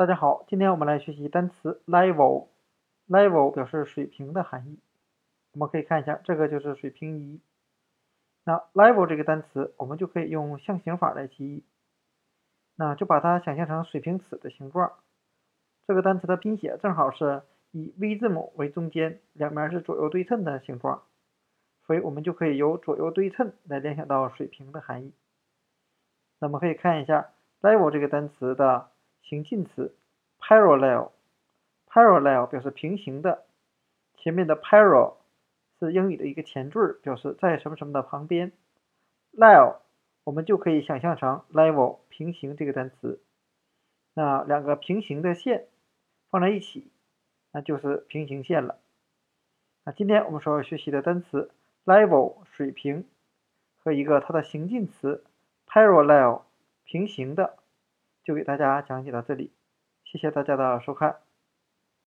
大家好，今天我们来学习单词 level。level 表示水平的含义。我们可以看一下，这个就是水平仪。那 level 这个单词，我们就可以用象形法来记忆。那就把它想象成水平尺的形状。这个单词的拼写正好是以 V 字母为中间，两边是左右对称的形状，所以我们就可以由左右对称来联想到水平的含义。那么可以看一下 level 这个单词的。行近词 parallel，parallel 表示平行的，前面的 parallel 是英语的一个前缀，表示在什么什么的旁边。level 我们就可以想象成 level 平行这个单词，那两个平行的线放在一起，那就是平行线了。那今天我们所要学习的单词 level 水平和一个它的行近词 parallel 平行的。就给大家讲解到这里，谢谢大家的收看。